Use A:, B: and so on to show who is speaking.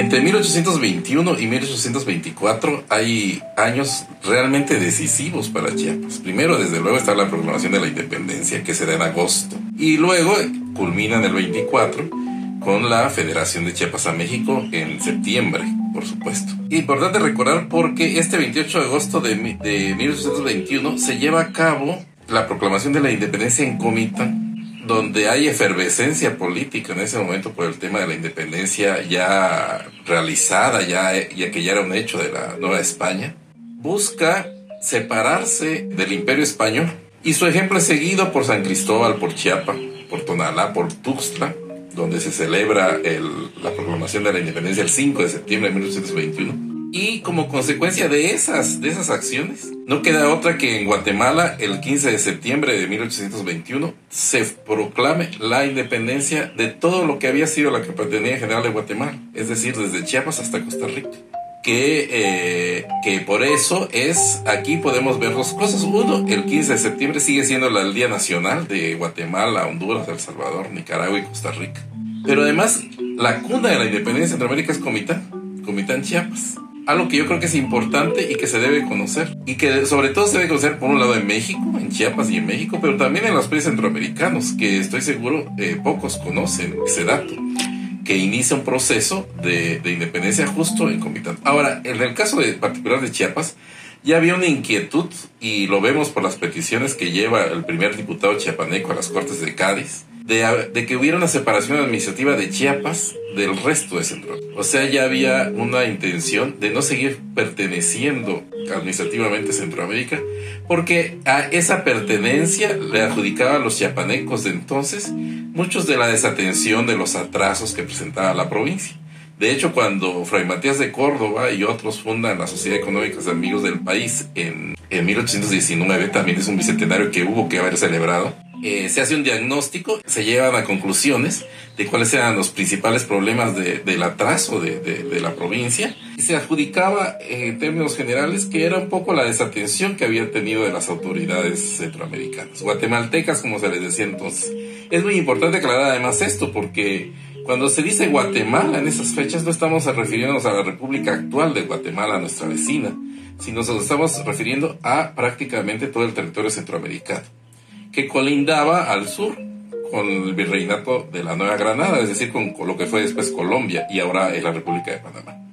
A: Entre 1821 y 1824 hay años realmente decisivos para Chiapas. Primero, desde luego, está la proclamación de la independencia, que se da en agosto. Y luego culmina en el 24 con la Federación de Chiapas a México en septiembre, por supuesto. Importante recordar porque este 28 de agosto de, de 1821 se lleva a cabo la proclamación de la independencia en Comitán donde hay efervescencia política en ese momento por el tema de la independencia ya realizada, ya, ya que ya era un hecho de la Nueva España, busca separarse del imperio español. Y su ejemplo es seguido por San Cristóbal, por Chiapa, por Tonalá, por Tuxtla, donde se celebra la proclamación de la independencia el 5 de septiembre de 1821 y como consecuencia de esas, de esas acciones, no queda otra que en Guatemala, el 15 de septiembre de 1821, se proclame la independencia de todo lo que había sido la Capitanía General de Guatemala, es decir, desde Chiapas hasta Costa Rica. Que, eh, que por eso es, aquí podemos ver dos cosas. Uno, el 15 de septiembre sigue siendo el Día Nacional de Guatemala, Honduras, El Salvador, Nicaragua y Costa Rica. Pero además, la cuna de la independencia de Centroamérica es Comitán, Comitán Chiapas algo que yo creo que es importante y que se debe conocer. Y que sobre todo se debe conocer por un lado en México, en Chiapas y en México, pero también en los países centroamericanos, que estoy seguro eh, pocos conocen ese dato, que inicia un proceso de, independencia justo en Comitán. Ahora, en el caso de, particular de Chiapas, ya había una inquietud, y lo vemos por las peticiones que lleva el primer diputado chiapaneco a las Cortes de Cádiz, de, que hubiera una separación administrativa de Chiapas del resto de Centroamérica. O sea, ya había una intención de no seguir perteneciendo administrativamente a Centroamérica, porque a esa pertenencia le adjudicaba a los chiapanecos de entonces muchos de la desatención de los atrasos que presentaba la provincia. De hecho, cuando Fray Matías de Córdoba y otros fundan la Sociedad Económica de Amigos del País en, en 1819, también es un bicentenario que hubo que haber celebrado, eh, se hace un diagnóstico, se llevan a conclusiones de cuáles eran los principales problemas del atraso de, la provincia y se adjudicaba en términos generales que era un poco la desatención que habían tenido de las autoridades centroamericanas, guatemaltecas como se les decía entonces. Es muy importante aclarar además esto porque cuando se dice Guatemala en esas fechas no estamos refiriéndonos a la República actual de Guatemala, nuestra vecina, sino nos estamos refiriendo a prácticamente todo el territorio centroamericano que colindaba al sur con el virreinato de la Nueva Granada, es decir, con, lo que fue después Colombia y ahora es la República de Panamá.